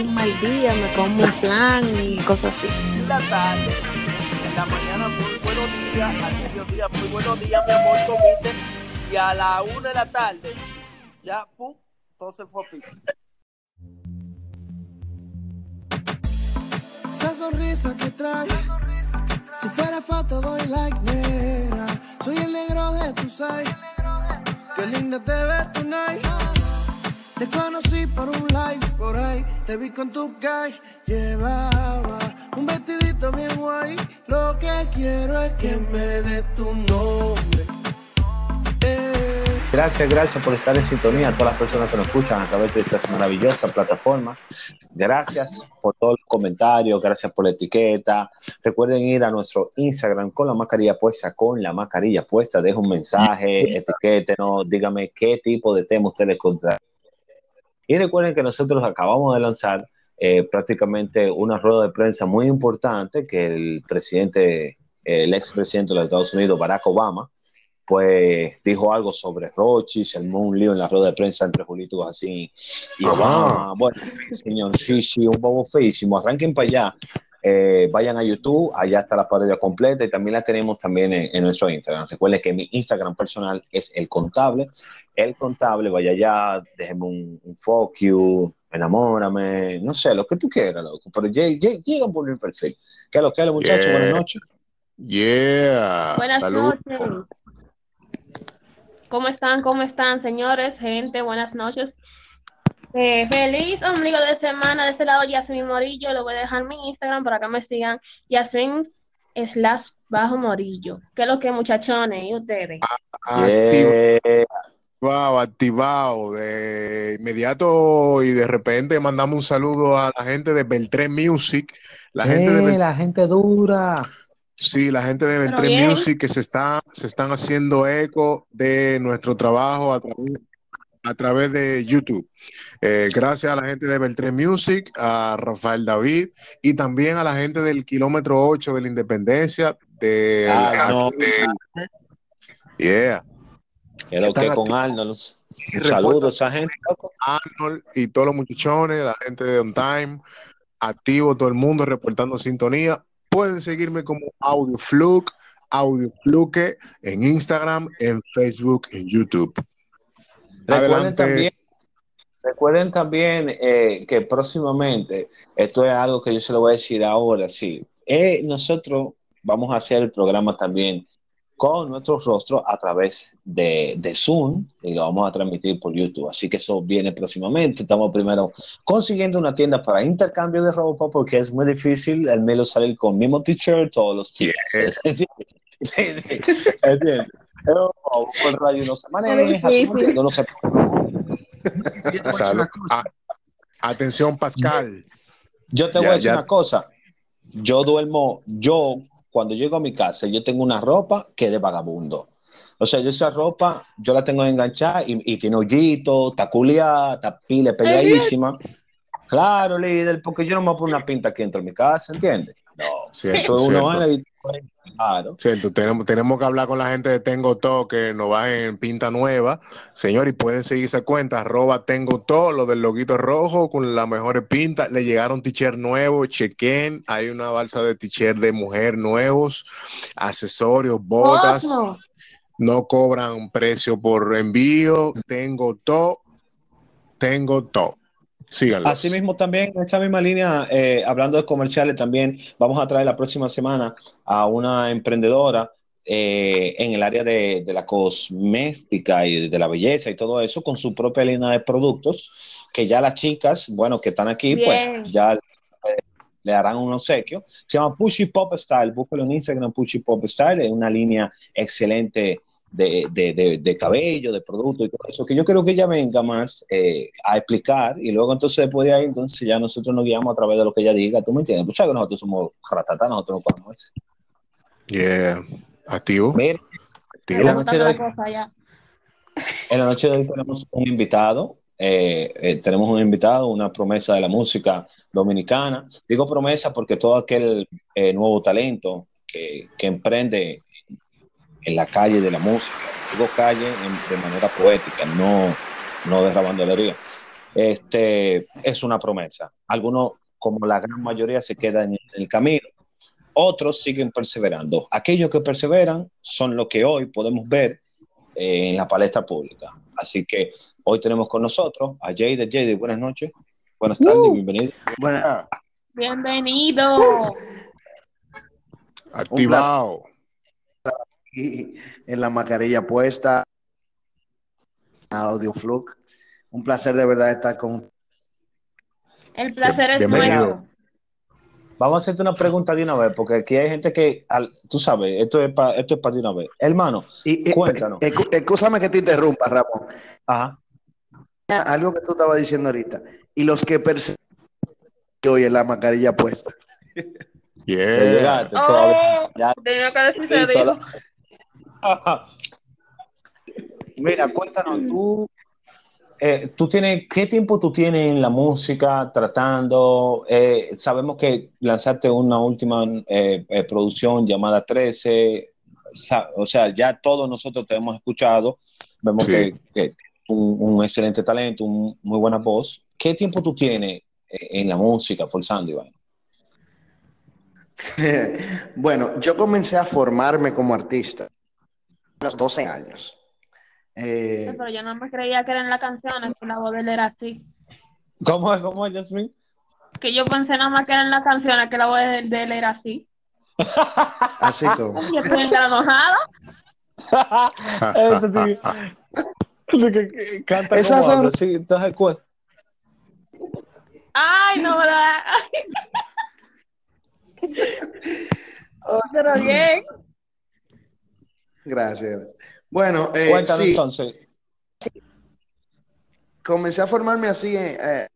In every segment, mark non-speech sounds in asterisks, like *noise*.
un mal día me como un flan y cosas así. la tarde, en la mañana muy buenos días, al mediodía muy buenos días, mi amor, comiste, y a la una de la tarde, ya, pum, todo se fue a pico. Esa sonrisa que trae, si fuera foto doy like negra. Soy el negro de tu side, qué linda te ves tonight. Te conocí por un live por ahí, te vi con tu guy, llevaba un vestidito bien guay. Lo que quiero es que me dé tu nombre. Eh. Gracias, gracias por estar en sintonía a todas las personas que nos escuchan a través de esta maravillosa plataforma. Gracias por todos los comentarios, gracias por la etiqueta. Recuerden ir a nuestro Instagram con la mascarilla puesta, con la mascarilla puesta. Deja un mensaje, etiquétenos, dígame qué tipo de tema ustedes contratan. Y recuerden que nosotros acabamos de lanzar eh, prácticamente una rueda de prensa muy importante que el presidente, el expresidente de los Estados Unidos, Barack Obama, pues dijo algo sobre Rochi, se armó un lío en la rueda de prensa entre Julito así y Obama. Bueno, señor, sí, sí, un bobo feísimo. Arranquen para allá. Eh, vayan a YouTube, allá está la parodia completa y también la tenemos también en, en, nuestro Instagram. Recuerden que mi Instagram personal es el contable. El contable, vaya allá, déjenme un, un fuck you, enamórame, no sé, lo que tú quieras, loco. Pero llegan por mi perfil. ¿Qué es lo que es, lo, muchachos? Yeah. Buenas noches. Yeah. Buenas Salud. noches. ¿Cómo están? ¿Cómo están, señores? Gente, buenas noches. Eh, feliz ombligo de semana. De este lado, Yasmin Morillo. Le voy a dejar mi Instagram para que me sigan. Yasmin slash bajo Morillo. ¿Qué es lo que, muchachones? ¿Y ustedes? Activado, activado. De inmediato y de repente mandamos un saludo a la gente de Beltré Music. La gente de Eh, Bel- la gente dura. Sí, la gente de Beltré. Music que se está, se están haciendo eco de nuestro trabajo a través, a través de YouTube. Eh, gracias a la gente de Beltré Music, a Rafael David y también a la gente del kilómetro 8 de la Independencia, de, Ah, no. de- yeah, ¿Qué es lo que Están con. Arnold? Un reportan- saludo a esa gente. Arnold y todos los muchachones, la gente de On Time, activo todo el mundo reportando sintonía. Pueden seguirme como Audio Fluke, Audio Fluke en Instagram, en Facebook, en YouTube. Recuerden también, recuerden también eh, que próximamente, esto es algo que yo se lo voy a decir ahora, sí. Eh, nosotros vamos a hacer el programa también con nuestros rostros a través de, de Zoom y lo vamos a transmitir por YouTube. Así que eso viene próximamente. Estamos primero consiguiendo una tienda para intercambio de ropa porque es muy difícil el Melo salir con mismo t-shirt todos los días. *laughs* Pero por radio no se maneja, difícil. ¿tú entiendes? no se. *laughs* Ah, atención, Pascal. Yo te voy Ya, a decir ya. una cosa. Yo duermo, yo cuando llego a mi casa, yo tengo una ropa que es de vagabundo. O sea, yo esa ropa, yo la tengo enganchada y, y tiene hoyito, está culiada, está pile peleadísima. Claro, líder, porque yo no me pongo una pinta aquí dentro de mi casa, ¿entiendes? No, eso es uno cierto. y claro. Cierto, tenemos, tenemos que hablar con la gente de Tengo Todo que nos bajen pinta nueva. Señor, y pueden seguir esa cuenta, arroba Tengo Todo, lo del loguito rojo con las mejores pintas. Le llegaron t-shirt nuevos, chequen. Hay una balsa de t-shirt de mujer nuevos, accesorios, botas. No cobran precio por envío. Tengo todo. Tengo todo. Síganlo. Asimismo, también en esa misma línea, eh, hablando de comerciales, también vamos a traer la próxima semana a una emprendedora eh, en el área de, de la cosmética y de la belleza y todo eso, con su propia línea de productos, que ya las chicas, bueno, que están aquí, Bien. pues ya le harán un obsequio. Se llama Pushy Pop Style, búscalo en Instagram, Pushy Pop Style, es una línea excelente de, de, de, de cabello, de producto y todo eso, que yo creo que ella venga más eh, a explicar y luego entonces después de ahí, entonces ya nosotros nos guiamos a través de lo que ella diga, ¿tú me entiendes? Pues sabes que nosotros somos ratatá, nosotros no podemos eso. Yeah. Activo. Mira, Activo. en la noche de hoy, cosa ya. en la noche de hoy tenemos un invitado, eh, eh, tenemos un invitado, una promesa de la música dominicana. Digo promesa porque todo aquel eh, nuevo talento que, que emprende en la calle de la música, digo calle en- de manera poética, no, no de rabandolería, este, es una promesa. Algunos, como la gran mayoría, se quedan en el camino. Otros siguen perseverando. Aquellos que perseveran son los que hoy podemos ver eh, en la palestra pública. Así que hoy tenemos con nosotros a Jade. Jade, buenas noches. Buenas tardes, bienvenido. Bueno, Bienvenido. Activado. En la mascarilla puesta, Audioflux. Un placer de verdad estar con El placer es Bienvenido. nuestro. Vamos a hacerte una pregunta de una vez, porque aquí hay gente que, al- tú sabes, esto es para esto es pa de una vez. Hermano, Y, Cuéntanos. escu- Excúsame que te interrumpa, Ramón. ajá. Algo que tú estabas diciendo ahorita. Y los que persiguen hoy en la mascarilla puesta. Yeah. llegaste, todavía- ya- tenía que decirse Sí, de toda- Ajá. *laughs* Mira, cuéntanos, tú, eh, tú tienes, ¿qué tiempo tú tienes en la música tratando? Eh, sabemos que lanzaste una última eh, eh, producción llamada 13, sa- o sea, ya todos nosotros te hemos escuchado, vemos Sí. que, que un, un excelente talento, un, muy buena voz. ¿Qué tiempo tú tienes eh, en la música, forzando, Iván? *laughs* bueno, yo comencé a formarme como artista los 12 años. Eh, Pero yo no me creía que eran las canciones, que la voz de él era así. ¿Cómo es, cómo es, Jasmine? Que yo pensé nada más que eran las canciones, que la voz de, de él era así. *laughs* así como. Yo estoy enojada. *laughs* *laughs* Canta Esas como son- sí, entonces, ¿cuál? Ay, no, ¿verdad? Pero bien. Gracias. Bueno, eh, Cuéntanos sí, entonces. comencé a formarme así eh,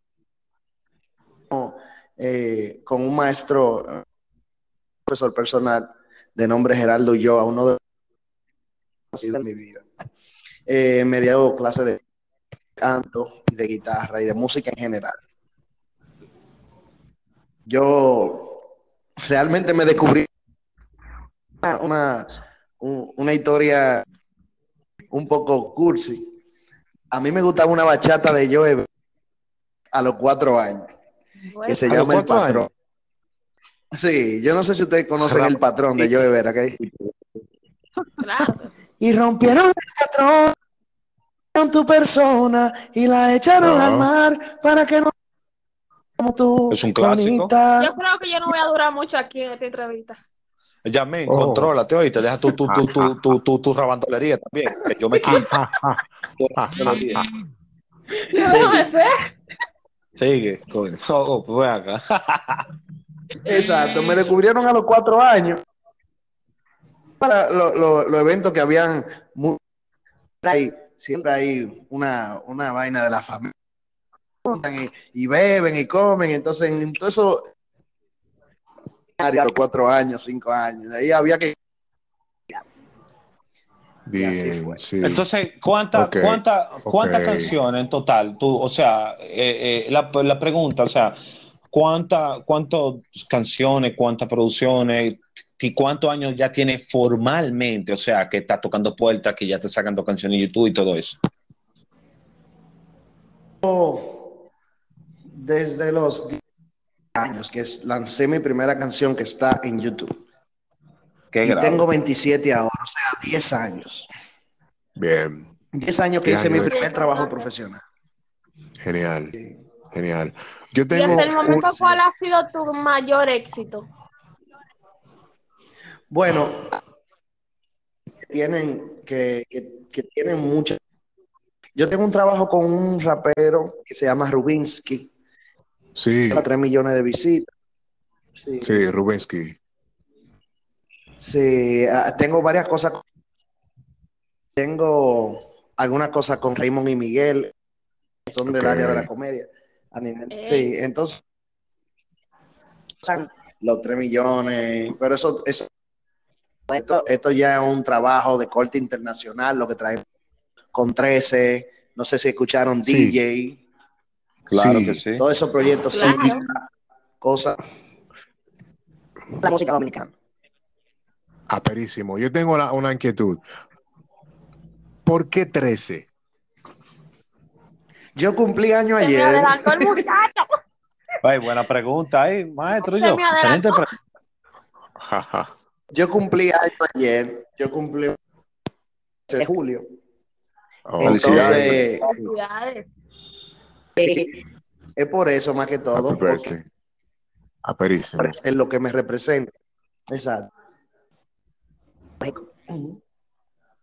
eh, con un maestro, profesor personal de nombre Geraldo Ulloa, uno de los de mi vida. Eh, me dio clase de canto y de guitarra y de música en general. Yo realmente me descubrí una, una, un- una historia un poco cursi. A mí me gustaba una bachata de Joe a los cuatro años, que se ¿A los llama El Patrón. Sí, yo no sé si ustedes conocen El Patrón de Joe Vera. que- Claro. Y rompieron el patrón con tu persona y la echaron al mar para que no como tú, Es un clásico. bonita. Yo creo que yo no voy a durar mucho aquí en esta entrevista. Yamen, Oh. contrólate hoy, te deja tu, tu, tu, tu, tu, tu, tu rabandolería también, que yo me quito. *laughs* los sé. Sigue, coño. *laughs* Oh, pues ven acá. Exacto, me descubrieron a los cuatro años. Para lo- lo- los eventos que habían, siempre hay una, una vaina de la familia. Y, y beben y comen, entonces en todo eso, los cuatro años, cinco años, ahí había que... Bien, sí. Entonces, ¿cuántas Ok, cuánta, cuántas ok. canciones en total? Tú, o sea, eh, eh, la, la pregunta, o sea, ¿cuánta, ¿cuántas canciones, cuántas producciones y cuántos años ya tiene formalmente? O sea, que está tocando puertas, que ya está sacando canciones en YouTube y todo eso. Desde los 10 años que es- lancé mi primera canción que está en YouTube. Qué Y grave. tengo 27 ahora, o sea, 10 años. Bien. 10 años que hice mi primer trabajo profesional. Genial. Genial. Yo Y tengo hasta el momento, un- ¿cuál ha sido tu mayor éxito? Bueno, tienen que, que, que tienen mucha. Yo tengo un trabajo con un rapero que se llama Rubinsky, Sí, a 3 millones de visitas. Sí, sí, Rubensky. sí, ah, tengo varias cosas. tengo algunas cosas con Raymond y Miguel, que son del área de la comedia. A nivel, sí, entonces, los 3 millones, pero eso, eso esto, esto ya es un trabajo de corte internacional, lo que trae con 13, no sé si escucharon Sí. DJ, Claro Sí. que sí. todos esos proyectos Claro. cosas. La música dominicana. Aperísimo. Yo tengo una, una inquietud. ¿Por qué 13? Yo cumplí año Se me ayer. adelantó el *laughs* muchacho. Ay, buena pregunta ahí, maestro. Se Yo. me Excelente pregunta. Yo cumplí año ayer. Yo cumplí de julio. Oh, Entonces, Felicidades. Es por eso más que todo. Aperísimo. es lo que me representa. Exacto.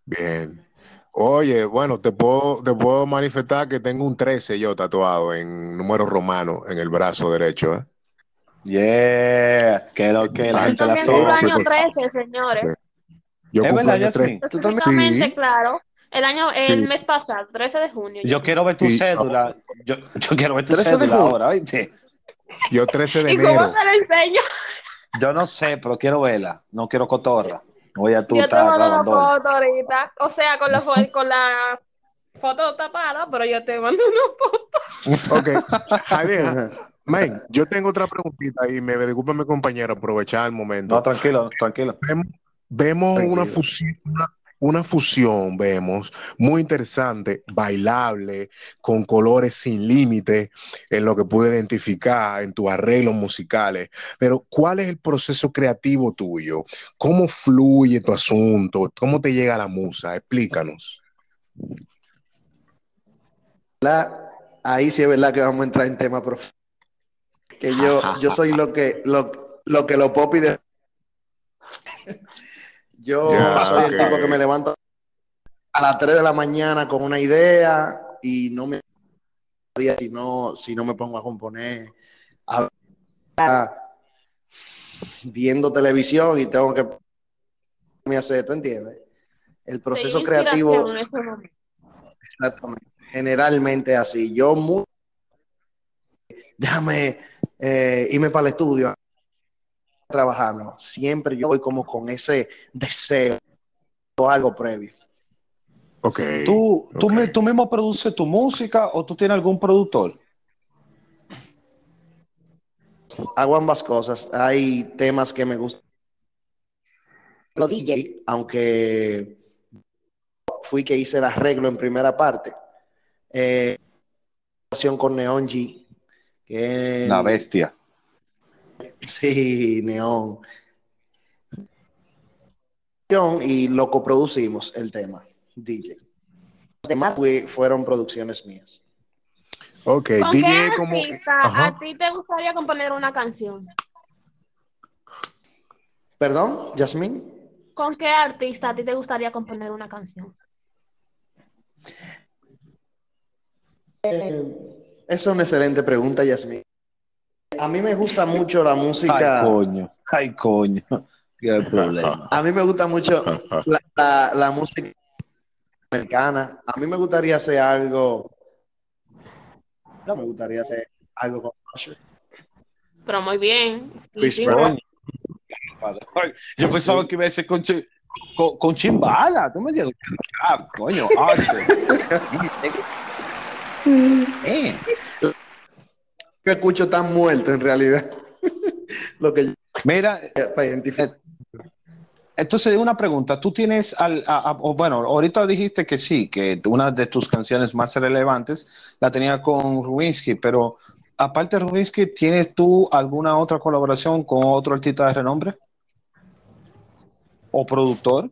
Bien. Oye, bueno, te puedo, te puedo manifestar que tengo un 13 yo tatuado en número romano en el brazo derecho. ¿eh? Yeah, que lo que la gente la año sí. 13, señores. Yo Es cumplo verdad, año Yasmin. 13. Tú también- Específicamente, Sí. claro. El año, el Sí. mes pasado, 13 de junio. Yo quiero ver tu Sí. cédula. Yo, yo quiero ver tu 13 de cédula junio. ahora, ¿oíste? Yo 13 de ¿Y cómo te lo enseño? Yo no sé, pero quiero verla. No quiero cotorra. Voy a tú Yo te mando grabando. foto ahorita. O sea, con la, con la foto tapada, pero yo te mando una foto. *laughs* Ok. Javier, man, yo tengo otra preguntita y me disculpa mi compañero, aprovechar el momento. No, tranquilo, tranquilo. Vemos, vemos Tranquilo. una fusión, una, una fusión, vemos, muy interesante, bailable, con colores sin límite, en lo que pude identificar en tus arreglos musicales. Pero, ¿cuál es el proceso creativo tuyo? ¿Cómo fluye tu asunto? ¿Cómo te llega la musa? Explícanos. La- ahí sí es verdad que vamos a entrar en tema profundo. Que yo, yo soy lo que lo, lo que los popis de *laughs* yo soy el tipo que me levanto a las 3 de la mañana con una idea y no me si no, si no me pongo a componer a- a- viendo televisión y tengo que me hacer, ¿tú entiendes? El proceso creativo. Exactamente. Generalmente así. Yo muy... Déjame eh, irme para el estudio a trabajar, ¿no? Siempre yo voy como con ese deseo o algo previo. Ok. ¿Tú, tú, ok. mi- ¿Tú mismo produces tu música o tú tienes algún productor? Hago ambas cosas. Hay temas que me gustan. Los DJ, aunque fui que hice el arreglo en primera parte. Eh, con Neon G, que La bestia. *laughs* Sí, Neón. Y lo coproducimos el tema, DJ. Los demás fue- fueron producciones mías. Ok, ¿Con qué como... artista a ti te gustaría componer una canción? ¿Perdón, Yasmín? ¿Con qué artista a ti te gustaría componer una canción? Eh, es una excelente pregunta, Yasmín. A mí me gusta mucho la música. Ay, coño. Ay, coño. Qué problema. A mí me gusta mucho la, la- la música americana. A mí me gustaría hacer algo. No me gustaría hacer algo con Usher. Pero muy bien. Chris Sí, Brown. Yo Sí. pensaba que iba a ser con, chi- con, con chimbala. Tú me dices, ah, coño, Usher. *laughs* Eh, Que escucho tan muerto en realidad. *laughs* Lo que Mira, para identificar. entonces una pregunta, tú tienes, al, a- bueno, ahorita dijiste que sí, que una de tus canciones más relevantes la tenía con Rubinsky, pero aparte de Rubinsky, ¿tienes tú alguna otra colaboración con otro artista de renombre? ¿O productor?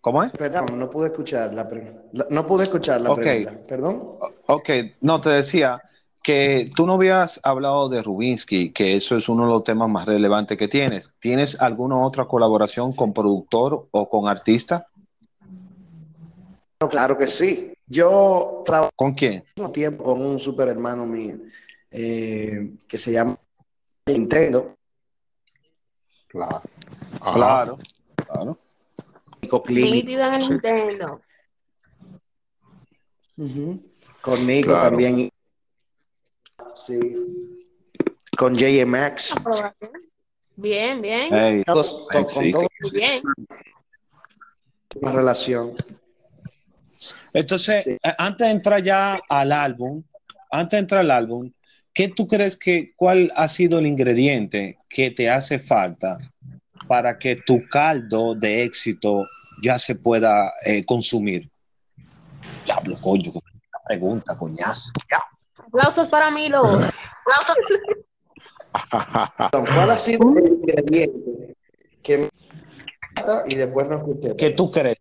¿Cómo es? Perdón, no pude escuchar la, pre- la- no pude escuchar la Ok. pregunta. Perdón. Ok, no, te decía que tú no habías hablado de Rubinsky, que eso es uno de los temas más relevantes que tienes. ¿Tienes alguna otra colaboración con productor o con artista? Claro que sí. Yo trabajo ¿Con quién? al mismo tiempo con un super hermano mío eh, que se llama Nintendo. Claro. Ajá. Claro, claro. Nico Clinic. Nítido en el Nintendo. Ujú. Con Nico Claro. también. Sí. Con JMX. Bien, bien. Ey, Todos- to- con sí, bien. una relación. Entonces, Sí. antes de entrar ya al álbum, antes de entrar al álbum, ¿qué tú crees que, cuál ha sido el ingrediente que te hace falta para que tu caldo de éxito ya se pueda eh, consumir? Diablo, coño, qué pregunta, coñazo. Ya. Aplausos para Milo. Aplausos. ¿Cuál ha sido el ingrediente que me y después no escuché? ¿Qué tú crees?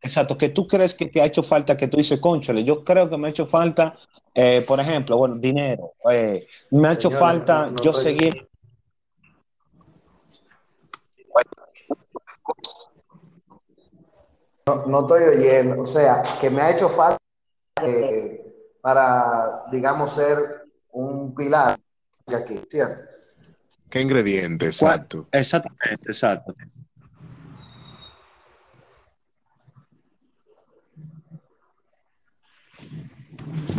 Exacto, que tú crees que te ha hecho falta, que tú dices, conchole, yo creo que me ha hecho falta, eh, por ejemplo, bueno, dinero, eh, me ha hecho falta no- no yo estoy- seguir No, no estoy oyendo. O sea, que me ha hecho falta eh, para, digamos, ser un pilar de aquí, ¿cierto? ¿Qué ingrediente? Exacto. Exactamente, exacto.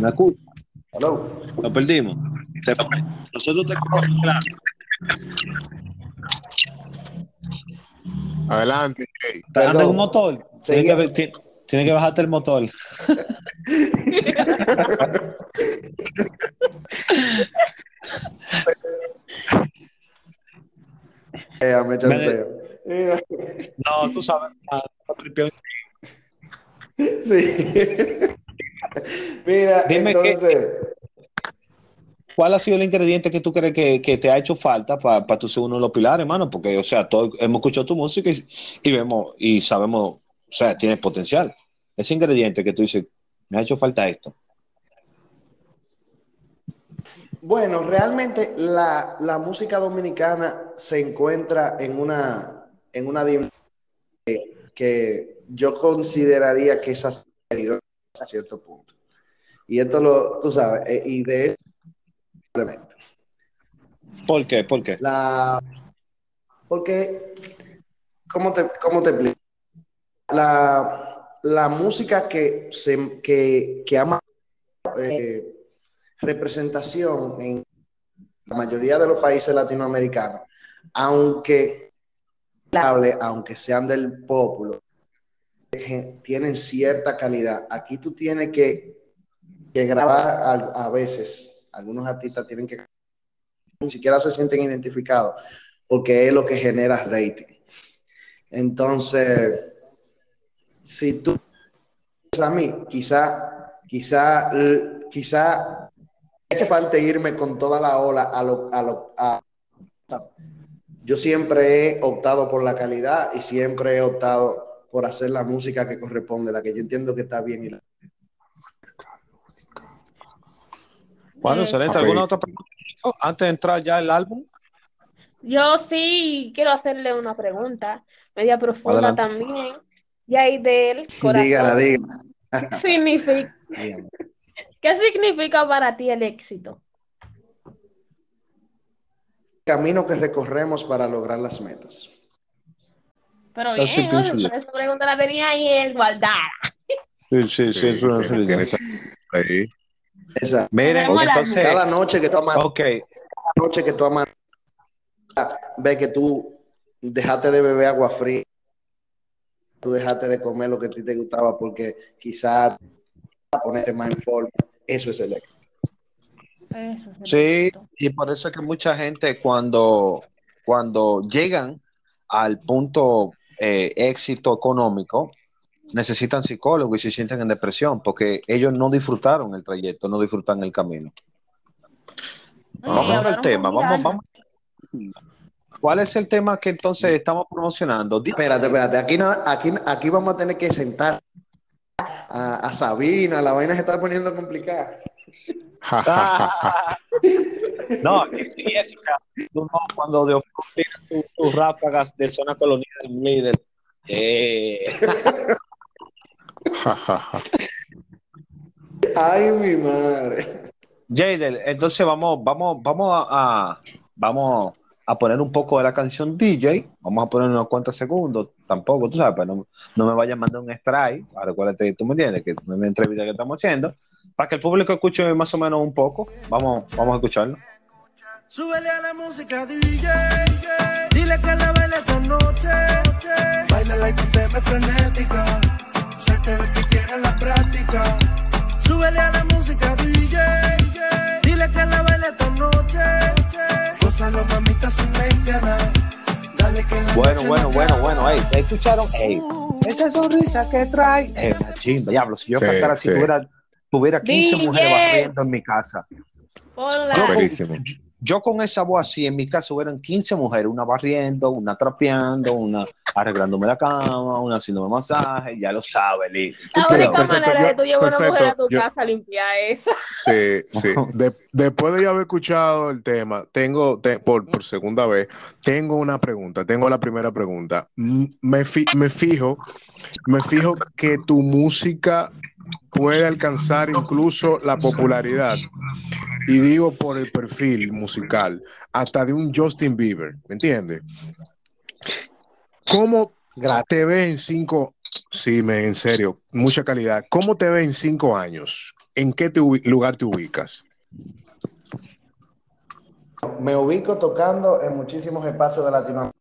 ¿Me escuchas? Hello. Lo perdimos. Nosotros te claro. Adelante, Perdón. un motor. Tienes que, ver- ti- tienes que bajarte el motor. Eh, me No, tú sabes. ah, Sí. *laughs* Mira, Dime que- entonces, ¿Cuál ha sido el ingrediente que tú crees que, que te ha hecho falta para tu ser uno de los pilares, hermano? Porque, o sea, todos hemos escuchado tu música y, y vemos y sabemos, o sea, tienes potencial. Ese ingrediente que tú dices, me ha hecho falta esto. bueno, realmente la, la música dominicana se encuentra en una, en una que, yo consideraría que es a cierto punto. Y esto lo, tú sabes, eh, y de simplemente. ¿Por qué? ¿Por qué? La, porque, ¿cómo te, cómo te explico? La, la música que, se, que, que ama eh, representación en la mayoría de los países latinoamericanos, aunque, hable, aunque sean del pueblo, tienen cierta calidad. Aquí tú tienes que, que grabar a, a veces, algunos artistas tienen que ni siquiera se sienten identificados porque es lo que genera rating. Entonces, si tú a mí, quizá, quizá, quizá hace falta irme con toda la ola a lo, a lo, a- yo siempre he optado por la calidad y siempre he optado por hacer la música que corresponde, la que yo entiendo que está bien y la- Bueno, Eh, excelente. ¿Alguna otra pregunta? Oh, Antes de entrar ya al álbum. Yo sí quiero hacerle una pregunta, media profunda Adelante. también. Y ahí del corazón. Dígala, dígala. *laughs* Significa, dígala. *laughs* ¿Qué significa para ti el éxito? Camino que recorremos para lograr las metas. Pero bien, yo. pero esa pregunta la tenía ahí en guardada. Sí, sí, sí. Sí, ahí. Esa. Miren, entonces, Cada noche que tú amas, ok, cada noche que tú amas, ve que tú dejaste de beber agua fría, tú dejaste de comer lo que a ti te gustaba porque quizás ponerte más en forma. Eso es el éxito. Eso es el Sí, éxito. y por eso es que mucha gente cuando, cuando llegan al punto eh, éxito económico, necesitan psicólogos y se sienten en depresión porque ellos no disfrutaron el trayecto, no disfrutan el camino. Vamos a entrar al tema, vamos, vamos. ¿Cuál es el tema que entonces estamos promocionando? Di- Espérate, espérate. Aquí, no, aquí, aquí vamos a tener que sentar a, a Sabina. La vaina se está poniendo complicada. Ah, *laughs* no, Jessica, tú no, cuando de tiras tus tus ráfagas de zona colonial, líder. Eh, *laughs* Ay, mi madre. Jadel, entonces vamos, vamos, vamos a, a- vamos a poner un poco de la canción DJ, vamos a poner unos cuantos segundos, tampoco, tú sabes, pero no, no me vayan a mandar un strike, recuérdate, tú me entiendes, que es una entrevista que estamos haciendo, para que el público escuche más o menos un poco, vamos, vamos a escucharlo. Súbele a la música DJ, dile que la baile esta noche. Baila y ponte frenética, sé que que quieres la práctica. Súbele a la música DJ, dile que la baile esta noche. Gózalo mamita sin lempiana, dale que la Bueno, noche bueno, no bueno, bueno, ey, ¿te escucharon? Ey, esa sonrisa que trae, eh, la chimba, diablo, si yo Sí, cantara así, sí. tuviera, tuviera 15 DJ. mujeres barriendo en mi casa. Hola. Yo. Yo con esa voz así, en mi casa hubieran 15 mujeres, una barriendo, una trapeando, una arreglándome la cama, una haciéndome masaje, ya lo sabes, Lee. ¿Tú La única perfecto, manera de yo- tú llevar una perfecto, mujer a tu yo- casa a limpiar esa. *laughs* Sí, sí. *laughs* De- después de yo haber escuchado el tema, tengo, te- por, por segunda vez, tengo una pregunta. Tengo la primera pregunta. M- Me, fi- me fijo, me fijo que tu música puede alcanzar incluso la popularidad. Y digo por el perfil musical, hasta de un Justin Bieber, ¿me entiendes? ¿Cómo te ves en cinco? Sí, me, en serio, mucha calidad. ¿Cómo te ves en cinco años? ¿En qué te lugar te ubicas? Me ubico tocando en muchísimos espacios de Latinoamérica,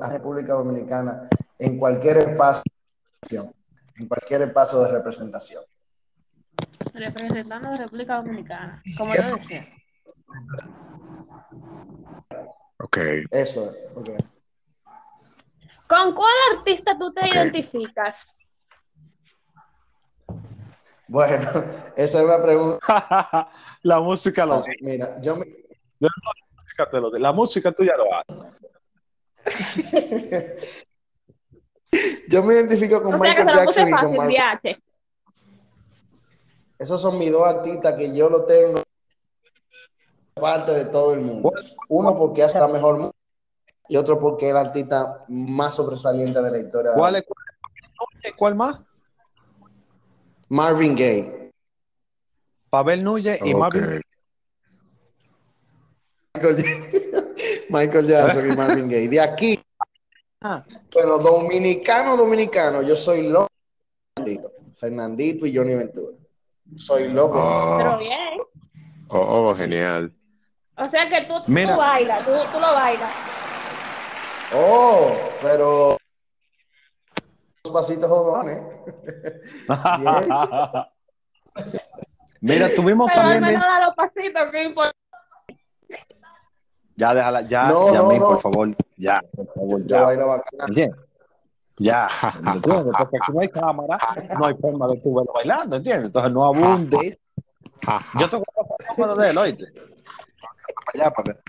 la República Dominicana, en cualquier espacio, en cualquier espacio de representación. Representando a la República Dominicana. Como yo decía. Ok. Eso es. ok. ¿Con cuál artista tú te identificas? Bueno, *laughs* esa es una pregunta. *laughs* la música lo Mira, yo me, la música te lo la música tuya lo hace. *laughs* *laughs* yo me identifico con O sea que Michael Jackson y con fácil, Mark. viaje. Esos son mis dos artistas que yo lo tengo parte de todo el mundo. Uno porque hace la mejor y otro porque es el artista más sobresaliente de la historia. ¿Cuál es cuál, cuál más? Marvin Gaye. Pavel Núñez y. Marvin Michael, *laughs* Michael Jackson y Marvin Gaye. De aquí, Ah. bueno, dominicano, dominicano, yo soy loco. Fernandito, Fernandito y Johnny Ventura. Soy loco. Pero Oh, bien. oh, genial. O sea que tú, Mira. tú bailas, tú, tú lo bailas. Oh, pero los pasitos jodones. *laughs* Mira, tuvimos Pero al también menos da los pasitos, ¿qué importa? Ya déjala ya No, ya no, mí, no. por favor, ya, por favor, ya. Ya, ¿entiendes? Porque aquí no hay cámara, no hay forma de tú verlo bailando, ¿entiendes? Entonces no abundes. Yo te voy a pasar el número de él, oíste. Para allá, para que-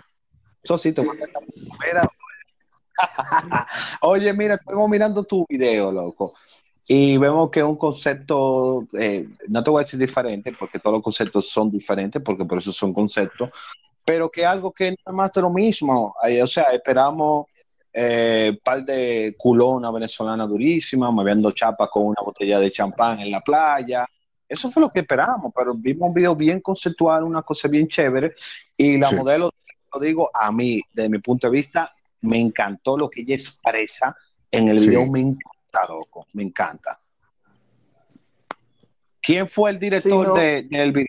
Eso sí, te voy a pasar. Mira. *laughs* Oye, mira, estamos mirando tu video, loco. Y vemos que es un concepto, eh, no te voy a decir diferente, porque todos los conceptos son diferentes, porque por eso son conceptos, pero que algo que no es más de lo mismo. O sea, esperamos eh, par de culona venezolana durísima, moviendo chapa con una botella de champán en la playa. Eso fue lo que esperamos, pero vimos un video bien conceptual, una cosa bien chévere. Y la Sí. modelo, lo digo a mí, desde mi punto de vista, me encantó lo que ella expresa en el Sí. video. Me encanta, loco, me encanta. ¿Quién fue el director Sí, no. de- del video?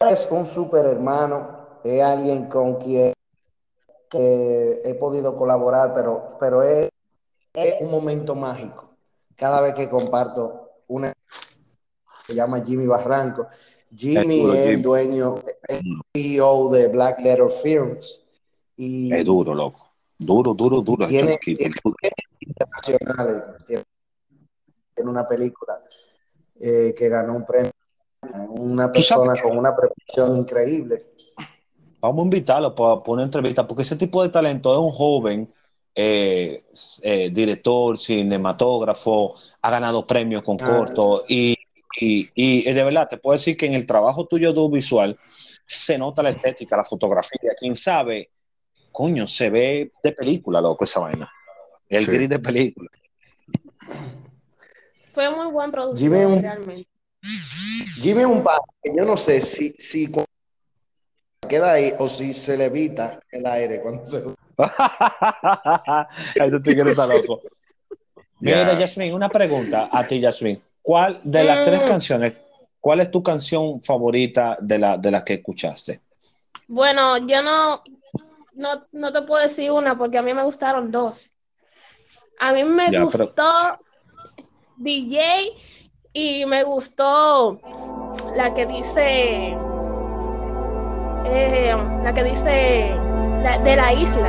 Es un super hermano, es alguien con quien eh, he podido colaborar, pero, pero es, es un momento mágico. Cada vez que comparto una se llama Jimmy Barranco. Jimmy Es duro, es el Jimmy. dueño, es CEO de Black Letter Films y Es duro, loco. Duro, duro, duro. Tiene-. Tiene, tiene una película eh, que ganó un premio. Una ¿Tú sabes persona con una preparación increíble. Vamos a invitarlo para una entrevista, porque ese tipo de talento es un joven eh, eh, director, cinematógrafo, ha ganado premios con Ah. corto y, y, y, de verdad te puedo decir que en el trabajo tuyo de visual se nota la estética, la fotografía, quién sabe, coño, se ve de película, loco, esa vaina. El Sí. gris de película. Fue muy buen productor, Jimmy, realmente. Jimmy es un padre que yo no sé si, si cuando queda ahí o si se le evita el aire cuando se... Este tigre está loco. Mira, Ya. Yasmin, una pregunta a ti, Yasmin. ¿Cuál de las tres Mm. canciones, cuál es tu canción favorita de, la, de las que escuchaste? Bueno, yo no, no, no te puedo decir una porque a mí me gustaron dos. A mí me Ya, gustó pero- DJ y me gustó la que dice, eh, la que dice la- de la isla.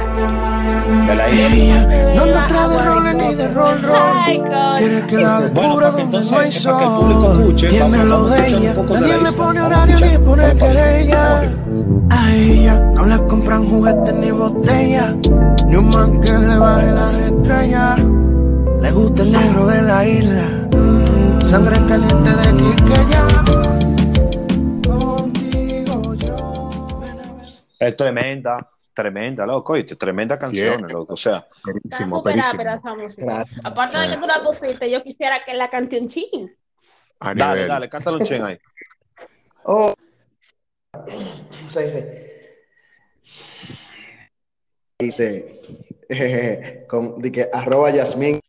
De la Ella no anda atrás de roles ni de roll roll. coño. Quiere que la Bueno, descubra porque donde entonces, no hay sol. Tiene vamos- lo de ella. Nadie isla. pone horario ni pone querella. A ella no le compran juguetes ni botellas. Ni un man que le baje las estrellas. Le gusta el negro de la isla. Sangre caliente de Quiqueya. Contigo yo. Es tremenda, tremenda, loco, ¿oíste? Tremenda canción, loco. O sea. Aparte de que tú la pusiste, yo quisiera que la cante un chin. A dale, nivel. dale, cántalo un chen ahí. *laughs* Oh. Se dice. Dice. eh, *laughs* con, de que arroba Yasmín.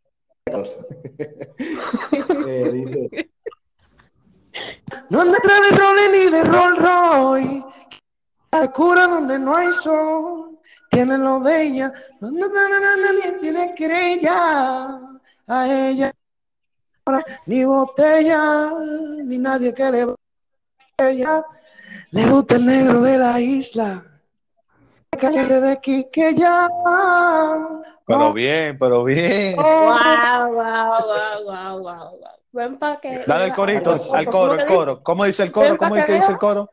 *laughs* Dice. No anda atrás de roles ni de Roll Roy. La cura donde no hay sol. Tiene lo de ella. No anda nadie tiene querella. A ella. Ni botella. Ni nadie que le ella. Le gusta el negro de la isla. Caliente de Quique ya. Pero bien, pero bien. Wow, wow, wow, wow, wow, wow. Ven pa' que. Dale el corito, al coro, el coro. ¿Cómo dice el coro? ¿Cómo es que dice el coro?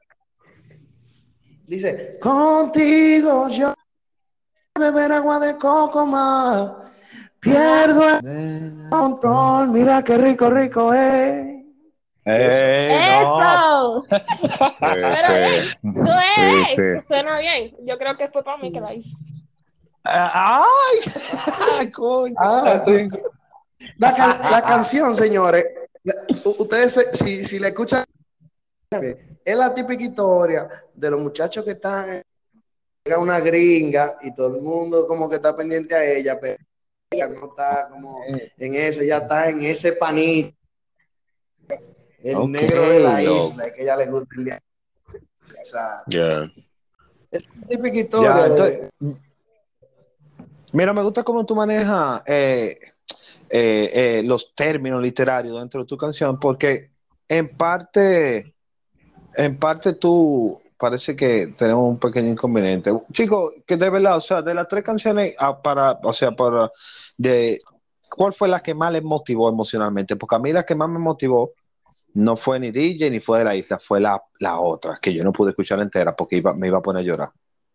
Dice. Contigo yo beber agua de coco más. Pierdo el control. Mira qué rico, rico es. ¡Ey, no! ¡Eso! *laughs* Sí, sí. Suena bien. Yo creo que fue para mí que la hice. ¡Ay! *laughs* ¡Ay, coño! Ah, La can- *laughs* canción, señores, ustedes se- si, si la escuchan, es la típica historia de los muchachos que están llega una gringa y todo el mundo como que está pendiente a ella, pero ella no está como en eso, ella está en ese panito, el negro de la isla, que ella le gusta el día. Esa, Ya. es la típica historia de- mira, me gusta cómo tú manejas eh, eh, eh, los términos literarios dentro de tu canción, porque en parte, en parte tú parece que tenemos un pequeño inconveniente. Chicos, que de verdad, o sea, de las tres canciones, ah, para, o sea, para, de, ¿cuál fue la que más les motivó emocionalmente? Porque a mí la que más me motivó no fue ni DJ ni fue de la isla, fue la, la otra, que yo no pude escuchar entera porque iba, me iba a poner a llorar.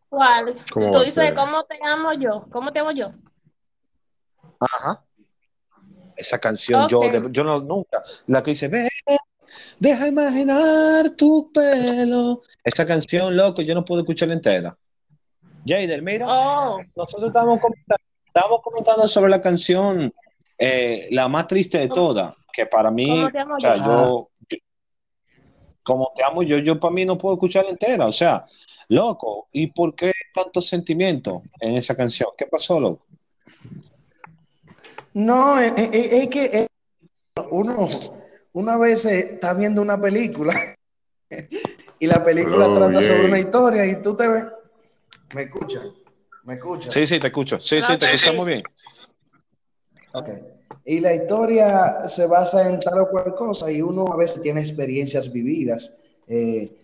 ¿Cuál? ¿Cómo Tú dices? ¿cómo te amo yo? ¿Cómo te amo yo? Ajá. Esa canción, yo, yo no, nunca. La que dice, ven, deja imaginar tu pelo. Esa canción, loco, yo no pude escucharla entera. Jader, mira, Oh, nosotros estábamos comentando, estábamos comentando sobre la canción, eh, la más triste de todas, que para mí, ¿Cómo te amo o sea, yo? yo, yo- como te amo yo, yo para mí no puedo escucharla entera. O sea, loco, ¿y por qué tanto sentimiento en esa canción? ¿Qué pasó, loco? No, es, es- es- es que eh, uno una vez eh, está viendo una película *laughs* y la película Oh, trata yeah. sobre una historia y tú te ves. ¿Me escuchas? ¿Me escuchas? Sí, sí, te escucho. Sí, sí, te Sí, muy bien. Ok. Y la historia se basa en tal o cual cosa y uno a veces tiene experiencias vividas. eh,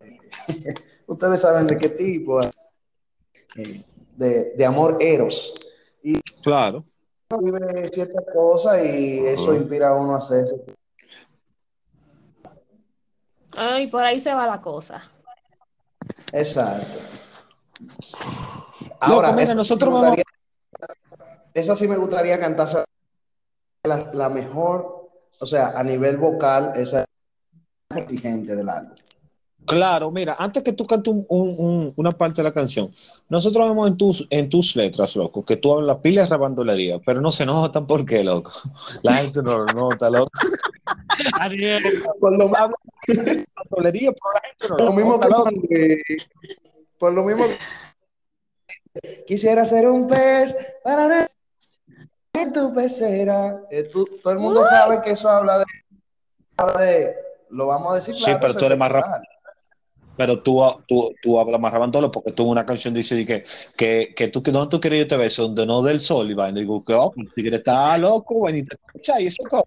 *laughs* ustedes saben de qué tipo, eh, de, de amor eros. Claro. Uno vive ciertas cosas y eso inspira a uno a hacer eso. ay, por ahí se va la cosa. Exacto. Ahora, mira, esa, nosotros vamos- gustaría- esa sí me gustaría cantar la, la mejor, o sea, a nivel vocal, esa es exigente del álbum. Claro, mira, antes que tú cantes un- un- un- una parte de la canción, nosotros vemos en tus, en tus letras, loco, que tú hablas pilas de rabandolería, pero no se notan por qué, loco. *laughs* La gente no lo nota, loco. *laughs* Cuando me, tolería, pero la gente no Por lo mismo nota, loco. por lo mismo quisiera ser un pez para en tu pecera. Eh, tú- todo el mundo sabe que eso habla de, habla de- lo vamos a decir Sí, claro, pero eso tú es eres más sexual. Pero tú, tú, tú hablas más rabantolo porque tú en una canción dices que, que, que tú, que ¿dónde tú quieres yo te beso? Donde no del sol, y vaina. Digo, que, oh, el tigre está loco, vaina, y te escucha, y eso, co-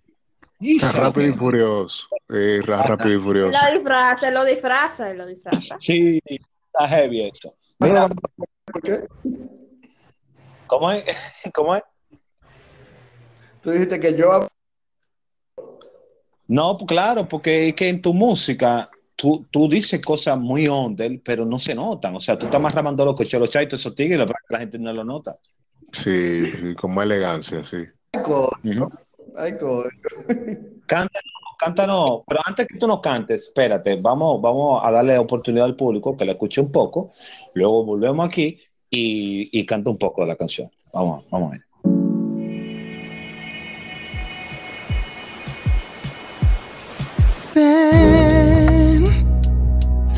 y Está se- rápido y furioso. Eh, rápido y furioso. Lo disfraza, lo disfraza, lo disfraza. Sí, está heavy eso. Mira, ¿cómo es? *laughs* ¿Cómo es? Tú dijiste que yo No, pues claro, porque es que en tu música tú, tú dices cosas muy under, pero no se notan. O sea, tú estás más rabandolo que Cholo Chaito, esos tigres, la, la gente no lo nota. Sí, sí, con más elegancia, sí. Ay. Cántanos, cántanos, pero antes que tú nos cantes, espérate, vamos, vamos a darle oportunidad al público que la escuche un poco, luego volvemos aquí y, y canta un poco de la canción. Vamos, vamos a ver.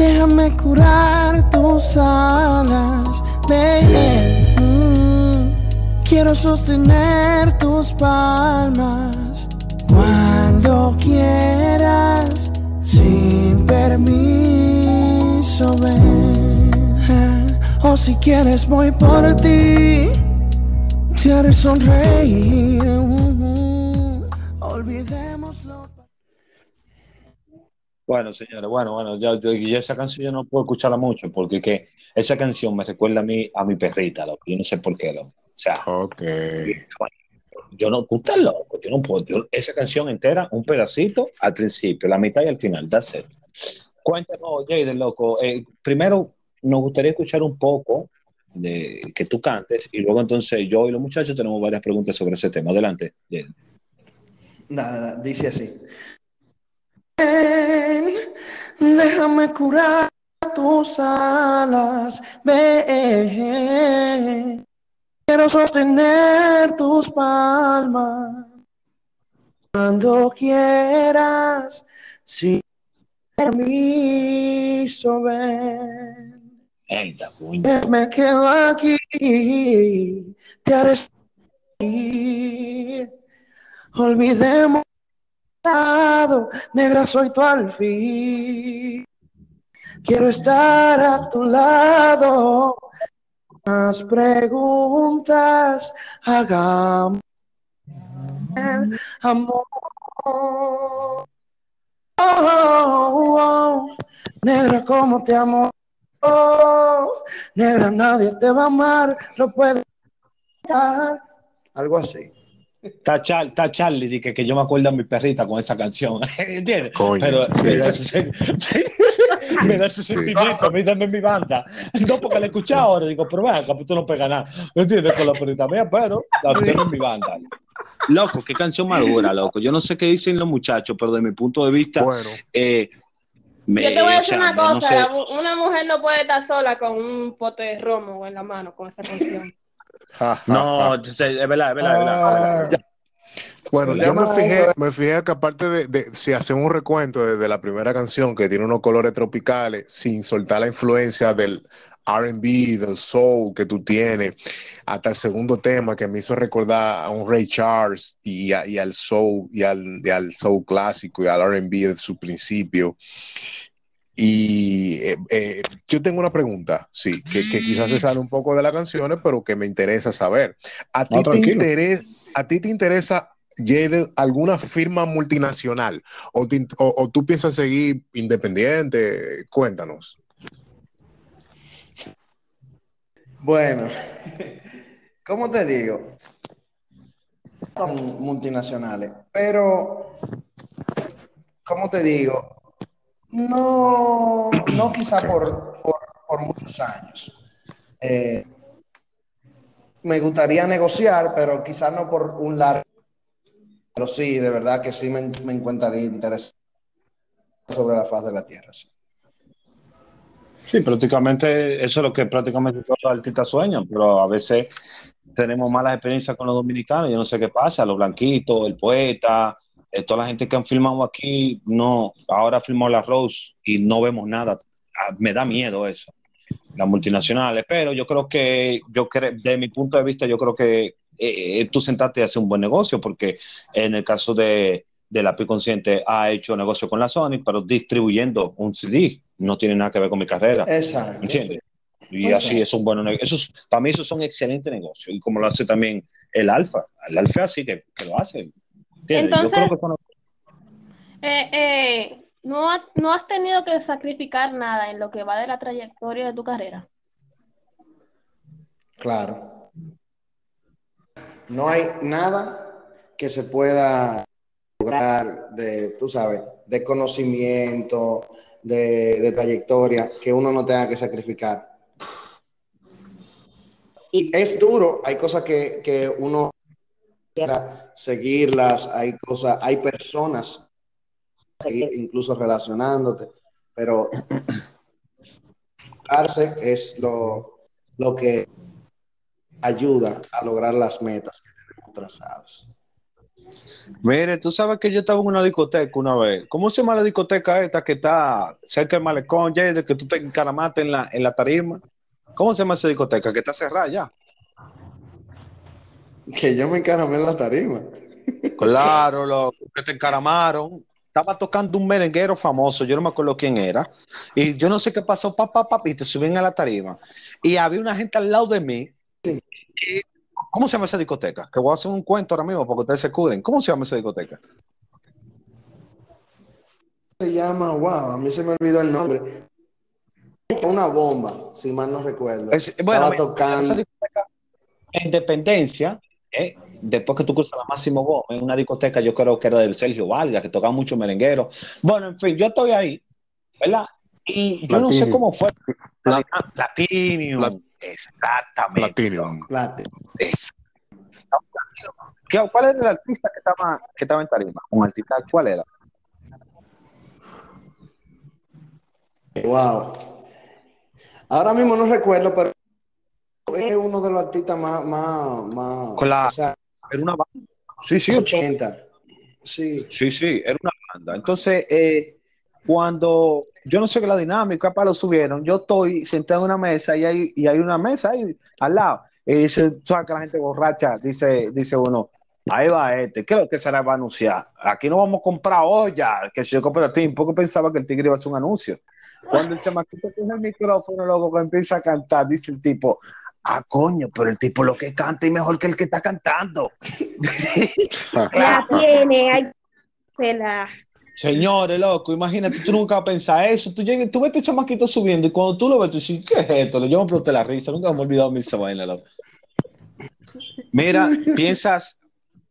Déjame curar tus alas, ven. mm, Quiero sostener tus palmas cuando quieras, sin permiso, ven. O si quieres, voy por ti, te sonreír. mm, Olvidémoslo. Bueno, señores, bueno, bueno, yo, yo- yo esa canción yo no puedo escucharla mucho porque que esa canción me recuerda a mí, a mi perrita, loco. Yo no sé por qué, loco. O sea, Ok. yo no, tú estás loco, yo no puedo. yo- esa canción entera, un pedacito al principio, la mitad y al final, that's it. Cuéntanos, Jaden, loco. eh, primero, nos gustaría escuchar un poco de que tú cantes y luego entonces yo y los muchachos tenemos varias preguntas sobre ese tema. Adelante, Jaden. Nada, dice así. Ven, déjame curar tus alas, ven. Quiero sostener tus palmas cuando quieras, sin permiso, ven. Me quedo aquí, te haré. Olvidemos negra soy tu alfil. Quiero estar a tu lado. Más preguntas, hagamos el amor. Oh, oh, oh. Negra, como te amo. Negra, nadie te va a amar, lo puedes dar. Algo así. Está, Char- está Charlie, di que, que yo me acuerdo a mi perrita con esa canción, *laughs* ¿entiendes? Coño, Pero sí. me da ese, sen- *laughs* me da ese sentimiento, a mí dame mi banda. No, porque la escuché ahora, digo, pero venga, pues tú no pegas nada, ¿me entiendes? Con la perrita mía, pero la tengo en mi banda. Loco, qué canción madura, loco. Yo no sé qué dicen los muchachos, pero de mi punto de vista, Bueno, eh, me- Yo te voy a o decir sea, una no cosa, sé. una mujer no puede estar sola con un pote de romo en la mano con esa canción. No, es verdad, es verdad, es verdad. verdad. Bueno, yo me fijé, me fijé que aparte de, de- si hacemos un recuento desde la primera canción que tiene unos colores tropicales, sin soltar la influencia del R&B, del soul que tú tienes, hasta el segundo tema que me hizo recordar a un Ray Charles y, a- y al soul y al, y al soul clásico y al R&B de su principio. Y eh, eh, yo tengo una pregunta, sí, que, que quizás se sale un poco de las canciones, pero que me interesa saber. ¿A ti, No, te, interesa, ¿a ti te interesa, Jade, alguna firma multinacional? ¿O, te in- o- o tú piensas seguir independiente? Cuéntanos. Bueno, *laughs* ¿cómo te digo? Son multinacionales, pero, ¿cómo te digo? No, no quizá por, por, muchos años. Eh, me gustaría negociar, pero quizás no por un largo. Pero sí, de verdad que sí me, me encontraría interesante sobre la faz de la tierra. sí. Sí, prácticamente eso es lo que prácticamente todos los artistas sueñan, pero a veces tenemos malas experiencias con los dominicanos, yo no sé qué pasa, los blanquitos, el poeta, eh, toda la gente que han filmado aquí, no, ahora filmó la Rose y no vemos nada. Ah, Me da miedo eso, las multinacionales, pero yo creo que, yo de mi punto de vista, yo creo que eh, tú sentarte y hacer un buen negocio, porque en el caso de, de la Pi Consciente ha hecho negocio con la Sony, pero distribuyendo un CD, no tiene nada que ver con mi carrera. Exacto. ¿Entiendes? Y Exacto. así es un buen negocio. Eso es- para mí eso son excelentes negocios. Y como lo hace también el Alfa. El Alfa así que, que lo hace. Entonces- Yo creo que son- Eh, eh, ¿no, ha- ¿No has tenido que sacrificar nada en lo que va de la trayectoria de tu carrera? Claro. No hay nada que se pueda lograr de, tú sabes, de conocimiento, de, de trayectoria, que uno no tenga que sacrificar. Y es duro, hay cosas que, que uno quiera seguirlas, hay cosas, hay personas, seguir incluso relacionándote, pero es lo, lo que ayuda a lograr las metas que tenemos trazadas. Mire, tú sabes que yo estaba en una discoteca una vez. ¿Cómo se llama la discoteca esta que está cerca del malecón, ya de que tú te encaramaste en la, en la tarima? ¿Cómo se llama esa discoteca? Que está cerrada ya. Que yo me encaramé en la tarima. Claro, lo que te encaramaron. Estaba tocando un merenguero famoso, yo no me acuerdo quién era. Y yo no sé qué pasó, papá, papá, y te suben a la tarima. Y había una gente al lado de mí. ¿Cómo se llama esa discoteca? Que voy a hacer un cuento ahora mismo porque ustedes se cubren. ¿Cómo se llama esa discoteca? Se llama, wow, a mí se me olvidó el nombre. Una bomba, si mal no recuerdo. Es- bueno, Estaba mira, tocando. esa discoteca en Independencia, eh, después que tú cruzas la Máximo Gómez, una discoteca, yo creo que era del Sergio Vargas, que tocaba mucho merenguero. Bueno, en fin, yo estoy ahí, ¿verdad? Y yo no sé cómo fue. Plat- Exactamente. ¿Qué- ¿Cuál era el artista que estaba, que estaba en tarima? ¿Un artista? ¿Cuál era? Wow. Ahora mismo no recuerdo, pero es uno de los artistas más, más, más, Con la- o sea, Era una banda. Sí, sí, 80. Sí. Sí, sí, era una banda. Entonces, eh, cuando yo no sé qué la dinámica, para lo subieron, yo estoy sentado en una mesa y hay, y hay una mesa ahí al lado. Y sabes que la gente borracha, dice, dice uno, ahí va este, ¿qué es lo que se le va a anunciar? Aquí no vamos a comprar olla, que si yo compro el team, porque pensaba que el tigre iba a hacer un anuncio. Cuando el chamaquito tiene el micrófono, luego que empieza a cantar, dice el tipo, ah, coño, pero el tipo lo que canta es mejor que el que está cantando. *laughs* La tiene, ay, se la- Señores, loco, imagínate, tú nunca vas a pensar eso. Tú llegas, tú ves este chamaquito subiendo y cuando tú lo ves, tú dices, ¿qué es esto? Yo me exploté la risa, nunca me he olvidado mi esa vaina, loco. Mira, piensas,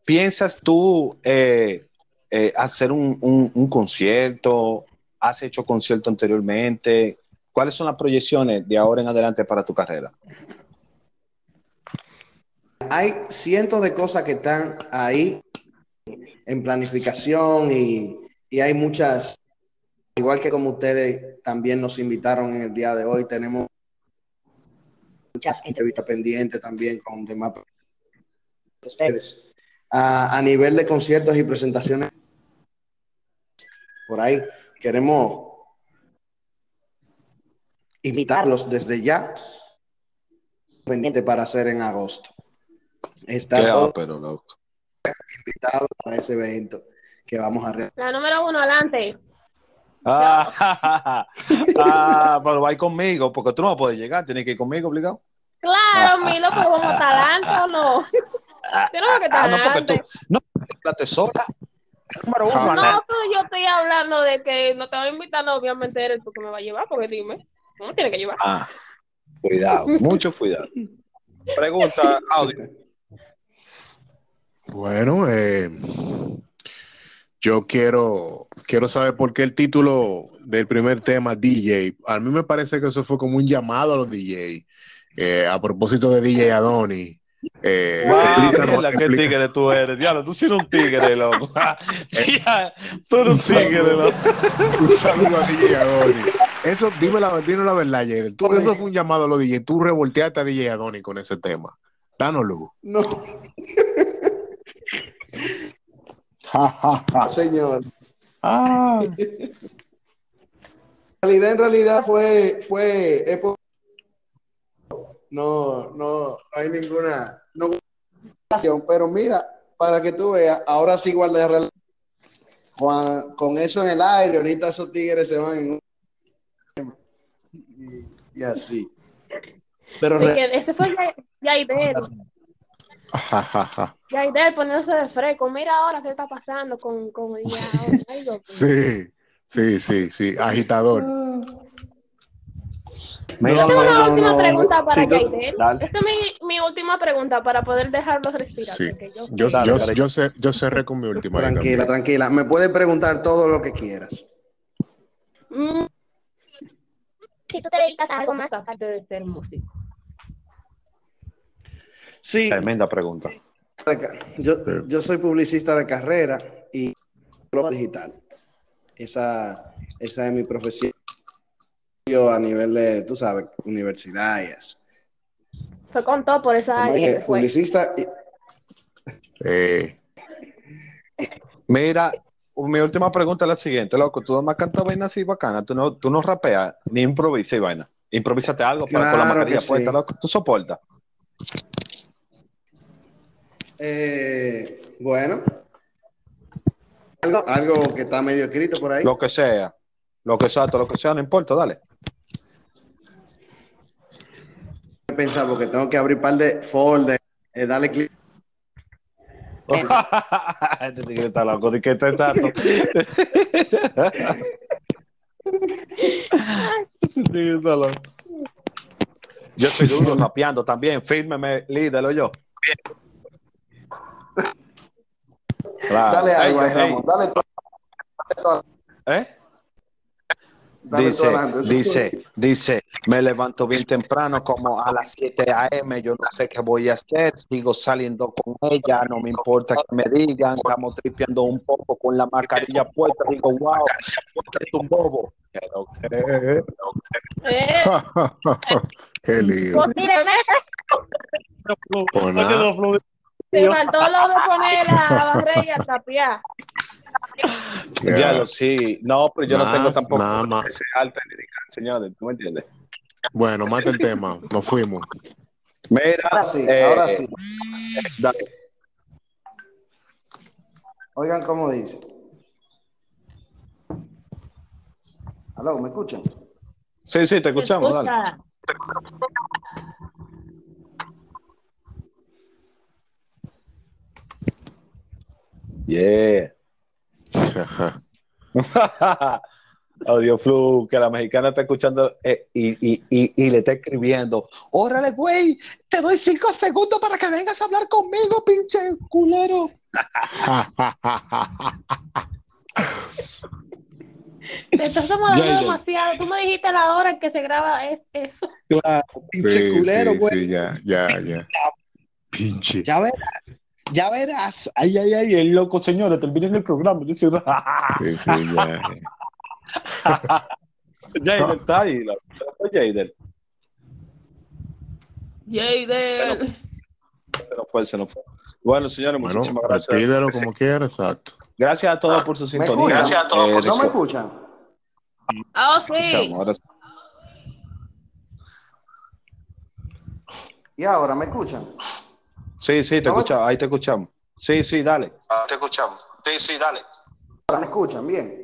piensas tú eh, eh, hacer un, un- un concierto, has hecho concierto anteriormente. ¿Cuáles son las proyecciones de ahora en adelante para tu carrera? Hay cientos de cosas que están ahí en planificación y, y hay muchas, igual que como ustedes también nos invitaron en el día de hoy, tenemos muchas entrevistas pendientes también con demás ustedes. A, a nivel de conciertos y presentaciones, por ahí queremos invitarlos desde ya, pendiente para hacer en agosto. Está Qué todo ápero, loco. invitado para ese evento que vamos a realizar. la número uno adelante. Ah, *laughs* ah, pero va a ir conmigo, porque tú no vas a poder llegar, tienes que ir conmigo, obligado. Claro, Milo, pero vamos a estar adelante o no. Tenemos que estar Ah, no, porque tú, no, la tesora, número uno, Ana. No, pero yo estoy hablando de que no te voy a invitar, no, obviamente eres tú que me va a llevar, porque dime, ¿cómo tiene que llevar? Ah, cuidado, mucho cuidado. Pregunta, audio. Bueno, eh, yo quiero, quiero saber por qué el título del primer tema, DJ. A mí me parece que eso fue como un llamado a los DJ. eh, a propósito de DJ Adoni. Eh, explícanos- Mierda, qué explica- tigre tú eres. Diablo, tú sí eres un tigre, loco. *laughs* *laughs* Ya, tú eres un tigre, loco. *laughs* Un saludo a DJ Adoni. Eso, dime la, dime la verdad, Jader. Tú, eso fue un llamado a los DJ. Tú revolteaste a DJ Adoni con ese tema. Danos luz. No, Señor. Ah, En realidad, en realidad fue, fue época- no, no, no hay ninguna, no, pero mira, para que tú veas, ahora sí guarda relación. Juan, con eso en el aire, ahorita esos tigres se van en un y, y así. Pero este fue Ya- Yaidel. Yaidel poniéndose de fresco. Mira ahora qué está pasando con, con. Ay, mío. sí, sí, sí, sí, agitador. Mira, No, Tengo una no, última no, pregunta para. Dale. Esta es mi, mi última pregunta para poder dejarlo respirar. Sí. yo- Yo, Dale, yo, dale. yo, cer- yo cerré con mi última. tranquila, también. tranquila. Me puedes preguntar todo lo que quieras. Mm. Si tú te dedicas a algo más aparte de ser músico. Sí, Tremenda pregunta. yo, yo soy publicista de carrera y digital. Esa, esa es mi profesión a nivel de, tú sabes, universidad y eso. Fue con todo por esa área. dije, publicista y- Eh, Mira, mi última pregunta es la siguiente, loco. Tú nomás cantas vainas así bacana. Tú no, tú no rapeas ni improvisas y vaina. Improvísate algo para, con la Claro mascarilla que puesta, sí. loco. Tú soportas. eh, bueno, algo, algo que está medio escrito por ahí. Lo que sea. Lo que sea, todo lo que sea, no importa, dale. Pensar porque tengo que abrir un par de folders, eh, darle clic. este tigre está loco. ¿De qué está exacto? Este tigre está loco. Yo soy duro rapeando también. Fírmeme, lídelo yo. Claro. Dale algo Ey, ahí, ey, Ramón. Dale todo. Dale todo. ¿Eh? Dice, dice, dice, me levanto bien temprano, como a las 7 a.m. Yo no sé qué voy a hacer. Sigo saliendo con ella, no me importa que me digan. Estamos tripeando un poco con la mascarilla puesta. Digo, wow, es un bobo. Pero qué, *laughs* Qué lío. pues Pues se faltó lo de poner la barrera y a tapiar. Ya. Ya lo sí. No, pero yo no tengo tampoco nada más. ese alta señores. ¿Tú me entiendes? Bueno, mata el tema. Nos fuimos. Mira, Ahora sí, eh, ahora sí. dale. Oigan cómo dice. Aló, ¿me escuchan? Sí, sí, te escuchamos, dale. Yeah. *laughs* Audio Flu, que la mexicana está escuchando eh, y, y, y, y le está escribiendo. Órale, güey, te doy cinco segundos para que vengas a hablar conmigo, pinche culero. Te estás demorando Ya, ya. demasiado. Tú me dijiste la hora en que se graba es- eso. Claro, pinche Sí, culero, sí, güey. sí, ya, ya, ya. Pinche. Ya verás, ya verás. Ay, ay, ay, el loco, señores, terminen el programa. diciendo, Sí, sí, ya. *laughs* Jader está ahí, la- Jader. Jader. Se nos fue, se nos fue. Bueno, señores, Bueno, muchísimas gracias. despídelo como quiera, exacto. Gracias a todos por su ¿Me sintonía. escuchan? Eh, ¿No me escuchan? Oh, sí. ahora sí. ¿Y ahora me escuchan? Sí, sí, te ¿No me- escuchamos, ahí te escuchamos. Sí, sí, dale. te escuchamos. Sí, sí, dale. Ahora me escuchan, bien.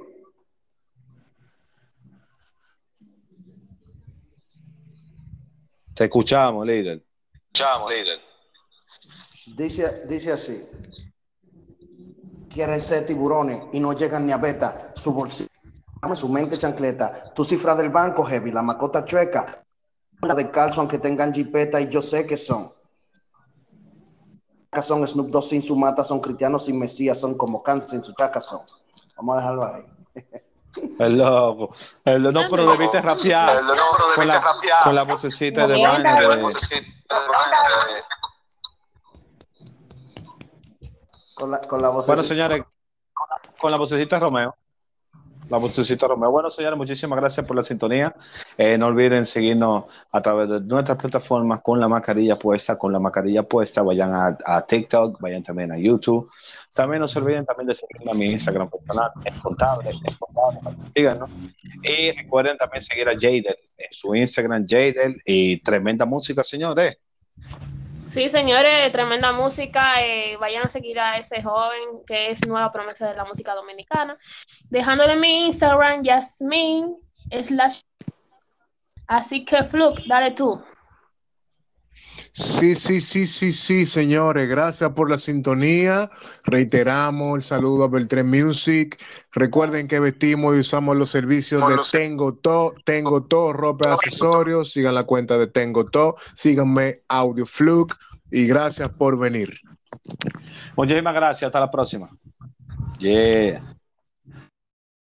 Te escuchamos, líder. Escuchamos, líder. Dice, dice así. Quieren ser tiburones y no llegan ni a beta. Su bolsillo, su mente chancleta. Tu cifra del banco heavy, la macota chueca. La de calzo, aunque tengan jipeta y yo sé que son. Son Snoop Dogg sin su mata, son cristianos sin mesías, son como Kant sin su chaca son. Vamos a dejarlo ahí. *laughs* El loco. El, no, pero debiste rapear. con, la, con la vocecita de de... Con la, con la voz Bueno, señores, con la vocecita de Romeo. La vocecita Romeo. Bueno, señores, muchísimas gracias por la sintonía. Eh, no olviden seguirnos a través de nuestras plataformas con la mascarilla puesta, con la mascarilla puesta. Vayan a, TikTok, vayan también a YouTube. También no se olviden también de seguirme a mi Instagram personal, es contable, es contable, ¿no? Y recuerden también seguir a Jadel en su Instagram, Jadel, y tremenda música, señores. Sí, señores, tremenda música. eh, vayan a seguir a ese joven que es nueva promesa de la música dominicana. Dejándole mi Instagram, Yasmin, slash. Así que, Fluke, dale tú. Sí, sí, sí, sí, sí, señores. Gracias por la sintonía. Reiteramos el saludo a Beltrán Music. Recuerden que vestimos y usamos los servicios de Tengo To, Tengo To, ropa y accesorios. Sigan la cuenta de Tengo To. Síganme Audio Fluke. Y gracias por venir. Muchísimas gracias. Hasta la próxima. Yeah.